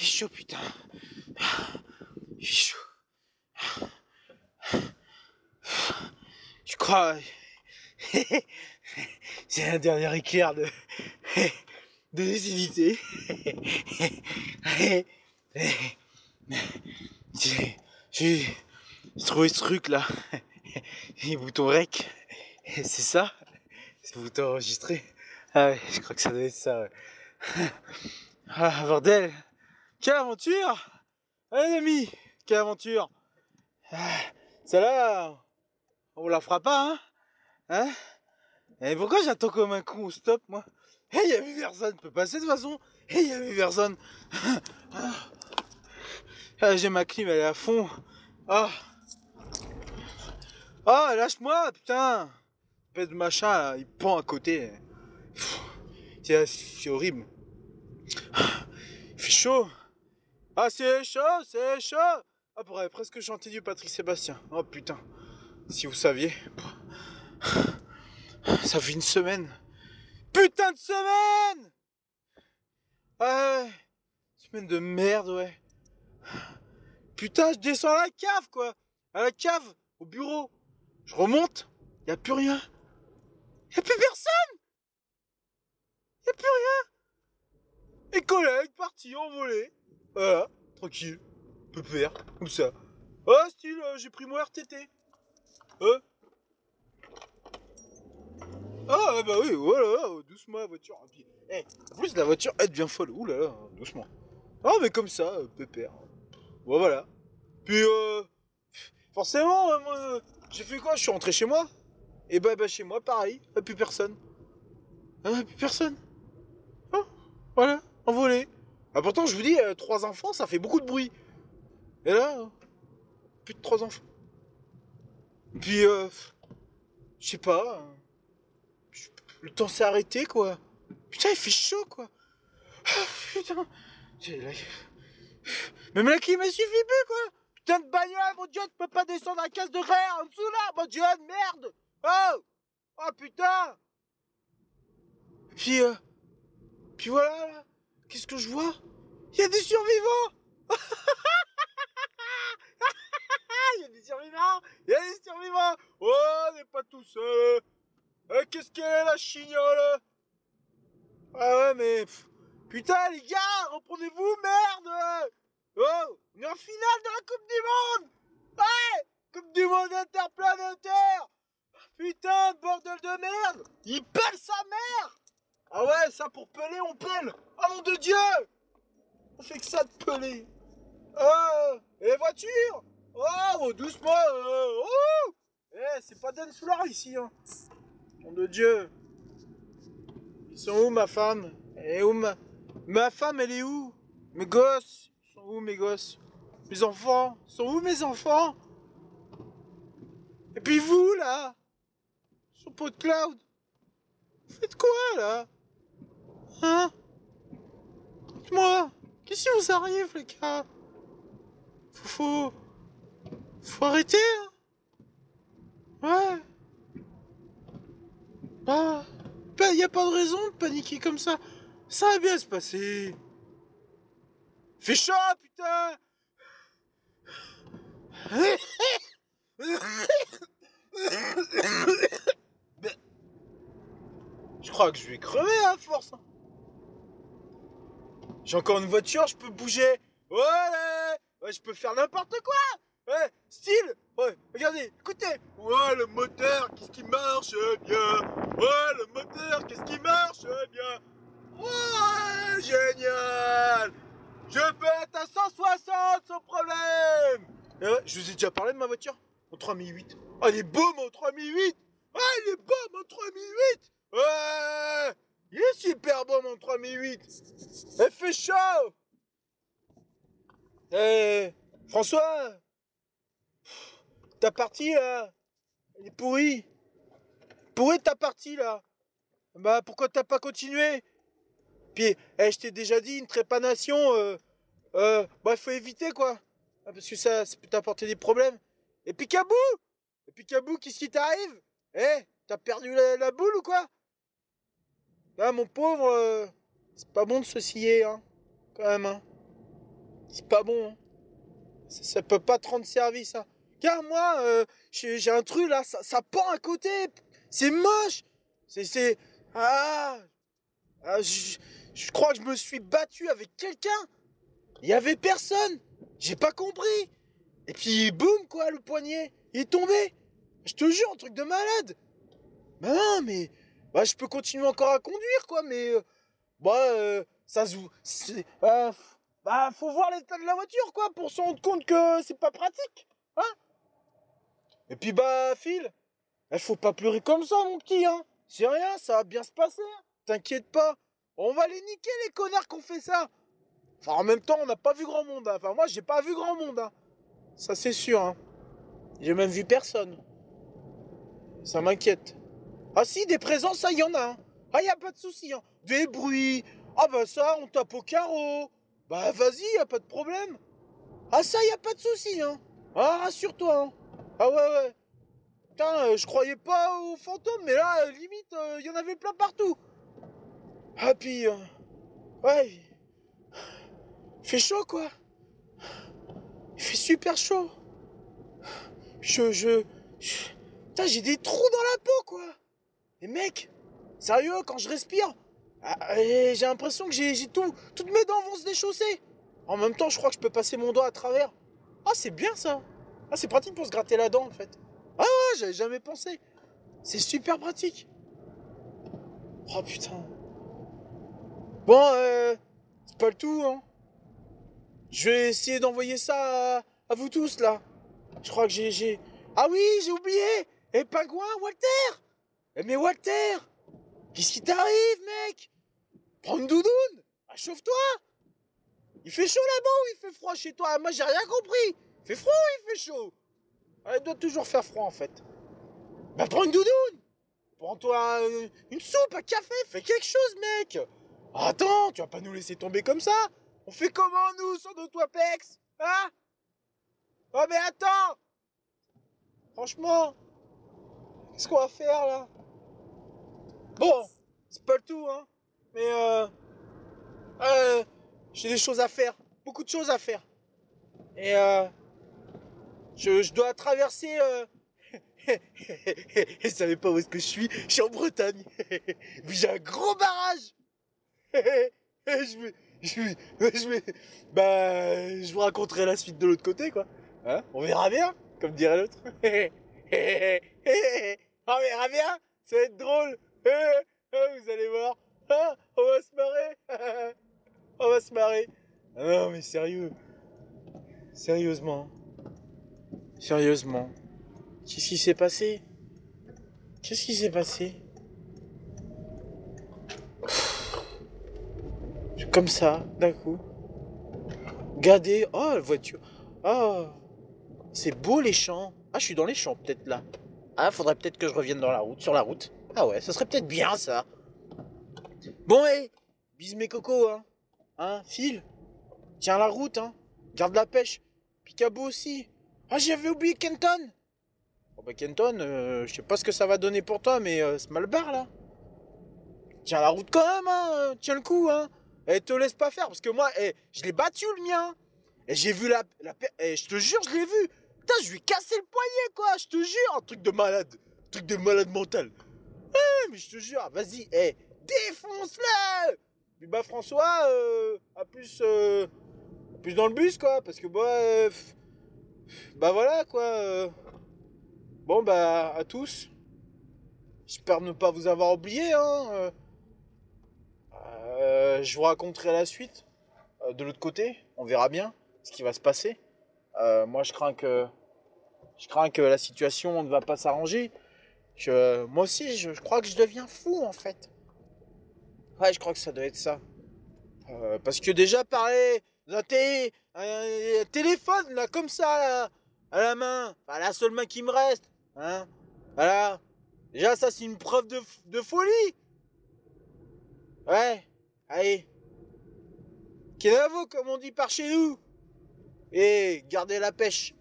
Est chaud, putain. Est chaud. Je crois. C'est un dernier éclair de. de lucidité. J'ai trouvé ce truc là. Les boutons rec. C'est ça C'est bouton enregistré. Ah ouais, je crois que ça doit être ça. Ouais. Ah, bordel. Quelle aventure. Allez, amis Quelle aventure. Ah, Celle-là, on la fera pas, hein. Hein. Et pourquoi j'attends comme un con au stop, moi? Hé, hey, y'a personne, peut passer de toute façon. Hé, hey, y'a personne. Ah, J'ai ma clim, elle est à fond. Ah. Ah, lâche-moi, putain. Pète machin, là, il pend à côté. C'est horrible. Il fait chaud. Ah, c'est chaud, c'est chaud. Ah, pourrait presque chanter du Patrick Sébastien. Oh putain. Si vous saviez. Ça fait une semaine. Putain de semaine ouais. Semaine de merde, ouais. Putain, je descends à la cave, quoi. À la cave, au bureau. Je remonte. Y a plus rien. Y a plus personne. Plus rien. Et collègues partis envolés. Voilà, tranquille. Pépère, comme ça. Ah, style, euh, j'ai pris mon RTT. Euh ah bah oui, voilà, doucement la voiture. Eh, en plus la voiture elle devient folle. Ouh là là, doucement. Ah mais comme ça, euh, pépère. Bon, voilà. Puis euh, forcément, moi, j'ai fait quoi? Je suis rentré chez moi. Et bah, bah chez moi pareil, plus personne. Ah, plus personne. Voilà envolé. Ah, pourtant, je vous dis, euh, trois enfants, ça fait beaucoup de bruit. Et là, plus de trois enfants. Puis, euh, je sais pas. le temps s'est arrêté, quoi. Putain, il fait chaud, quoi. Ah, putain. Même la clim, elle suffit plus, quoi. Putain de bagnole, mon dieu, tu peux pas descendre la case de en dessous, là. Mon dieu, merde. Oh. Oh, putain. Puis, euh, puis voilà, là. Qu'est-ce que je vois? Il y a des survivants! Il y a des survivants! Il y a des survivants! Oh, on n'est pas tout seul eh, Qu'est-ce qu'elle est la chignole! Ah ouais, mais... Putain, les gars, reprenez-vous, merde! Oh, on est en finale de la Coupe du Monde! Ouais! Coupe du Monde interplanétaire! Putain, bordel de merde! Il pèle sa mère ah ouais, ça pour peler, on pèle. Oh nom de Dieu! On fait que ça de peler. Oh Et les voitures Oh, doucement euh, oh! Eh, c'est pas Dan Soulard ici, hein. Nom de Dieu. Ils sont où, ma femme? Et où ma... Ma femme, elle est où? Mes gosses Ils sont où, mes gosses? Mes enfants Ils sont où, mes enfants? Et puis vous, là Sur pot de cloud Vous faites quoi, là? Hein Dites-moi, qu'est-ce qui vous arrive, les gars faut, faut, faut arrêter, hein Ouais. Bah, bah, y a pas de raison de paniquer comme ça. Ça va bien se passer. Fais chaud, putain Je crois que je vais crever à force. J'ai encore une voiture, je peux bouger. Ouais, ouais, je peux faire n'importe quoi. Ouais, style. Ouais, regardez, écoutez. Ouais, le moteur, qu'est-ce qui marche bien. Ouais, le moteur, qu'est-ce qui marche bien. Ouais, génial. Je peux être à 160 sans problème. ouais, je vous ai déjà parlé de ma voiture? En 3008. Ah, elle est beau mon 3008. Ah, il est beau mon 3008. Ouais. Il est super beau mon 3008 Elle fait chaud. Eh François Ta partie là? Elle est pourrie Pourrie ta partie là. Bah pourquoi t'as pas continué? Puis eh, je t'ai déjà dit une trépanation euh, euh, bah faut éviter quoi. Ah, Parce que ça, peut t'apporter des problèmes. Et puis Cabou Et puis Cabou qu'est-ce qui t'arrive? Eh T'as perdu la boule ou quoi? Là, mon pauvre, euh, c'est pas bon de se scier, hein, quand même. Hein. C'est pas bon. Hein. Ça, peut pas te rendre service. Hein. Car moi, euh, j'ai un truc là, ça, pend à côté. C'est moche. C'est. Ah, ah je, crois que je me suis battu avec quelqu'un. Il y avait personne. J'ai pas compris. Et puis, boum, quoi, le poignet. Il est tombé. Je te jure, un truc de malade. Bah non, mais. Bah, je peux continuer encore à conduire, quoi, mais. Euh, bah, euh, ça se. Euh, bah, faut voir l'état de la voiture, quoi, pour se rendre compte que c'est pas pratique. Hein Et puis, bah, Phil, il faut pas pleurer comme ça, mon petit, hein. C'est rien, ça va bien se passer. Hein. T'inquiète pas. On va les niquer, les connards qu'on fait ça. Enfin, en même temps, on n'a pas vu grand monde. Hein. Enfin, moi, j'ai pas vu grand monde. Hein. Ça, c'est sûr. Hein. J'ai même vu personne. Ça m'inquiète. Ah si, des présents, ça, y en a. Hein. Ah, y a pas de souci. Hein. Des bruits. Ah bah ça, on tape au carreau. Bah vas-y, y a pas de problème. Ah ça, y a pas de souci. Hein. Ah, rassure-toi. Hein. Ah ouais, ouais. Putain, euh, je croyais pas aux fantômes, mais là, euh, limite, il euh, y en avait plein partout. Ah puis... ouais. Il fait chaud, quoi. Il fait super chaud. Je... Je... Putain, j'ai des trous dans la peau, quoi. Et mec, sérieux, quand je respire, ah, j'ai l'impression que j'ai tout... Toutes mes dents vont se déchausser. En même temps, je crois que je peux passer mon doigt à travers. Ah, c'est bien, ça. Ah, c'est pratique pour se gratter la dent, en fait. Ah j'avais jamais pensé. C'est super pratique. Oh, putain. Bon, euh, c'est pas le tout, hein. Je vais essayer d'envoyer ça à, vous tous, là. Je crois que j'ai... Ah oui, j'ai oublié Et Pingouin, Walter mais Walter Qu'est-ce qui t'arrive, mec? Prends une doudoune. Ah, Chauffe-toi. Il fait chaud là-bas ou il fait froid chez toi? Moi, j'ai rien compris. Il fait froid ou il fait chaud? Ah, Il doit toujours faire froid, en fait. Bah, prends une doudoune. Prends-toi euh, une soupe, un café, fais quelque chose, mec. Attends, tu vas pas nous laisser tomber comme ça. On fait comment, nous, sans notre WAPEX Hein? Oh, mais attends. Franchement, qu'est-ce qu'on va faire, là? Bon, c'est pas le tout, hein. Mais, euh... euh j'ai des choses à faire. Beaucoup de choses à faire. Et, euh... Je, je dois traverser... Euh... Je savais pas où est-ce que je suis. Je suis en Bretagne. J'ai un gros barrage je vais, je je vais, bah, je vous raconterai la suite de l'autre côté, quoi. Hein On verra bien, comme dirait l'autre. On verra bien, ça va être drôle. Vous allez voir. Ah, on va se marrer. On va se marrer. Ah non, mais sérieux. Sérieusement. Sérieusement. Qu'est-ce qui s'est passé? Qu'est-ce qui s'est passé? Comme ça, d'un coup. Regardez, oh la voiture. Oh, c'est beau les champs. Ah, je suis dans les champs peut-être là. Ah, faudrait peut-être que je revienne dans la route, sur la route. Ah ouais, ça serait peut-être bien ça. Bon, hé, bise mes cocos, hein. Hein, file. Tiens la route, hein. Garde la pêche. Picabo aussi. Ah, j'avais oublié Kenton. Oh bah Kenton, euh, je sais pas ce que ça va donner pour toi, mais euh, c'est mal barre là. Tiens la route quand même, hein. Tiens le coup, hein. Et te laisse pas faire, parce que moi, eh, je l'ai battu le mien. Et j'ai vu la, la et je te jure, je l'ai vu. Putain, je lui ai cassé le poignet, quoi. Je te jure, un truc de malade. Truc de malade mental. Eh, mais je te jure, vas-y, eh, défonce-le. Bah François, euh, à plus, euh, plus dans le bus, quoi. Parce que bah, euh, bah voilà, quoi. Euh. bon, bah, à tous. J'espère ne pas vous avoir oublié, hein. Euh. Euh, je vous raconterai la suite euh, de l'autre côté. On verra bien ce qui va se passer. Euh, moi, je crains que je crains que la situation ne va pas s'arranger. Moi aussi, je, crois que je deviens fou en fait. Ouais, je crois que ça doit être ça. parce que déjà parler d'un téléphone là comme ça à la main, enfin, la seule main qui me reste, hein, voilà. Déjà ça c'est une preuve de, de folie. Ouais. Allez. Kenavo, comme on dit par chez nous. Et gardez la pêche.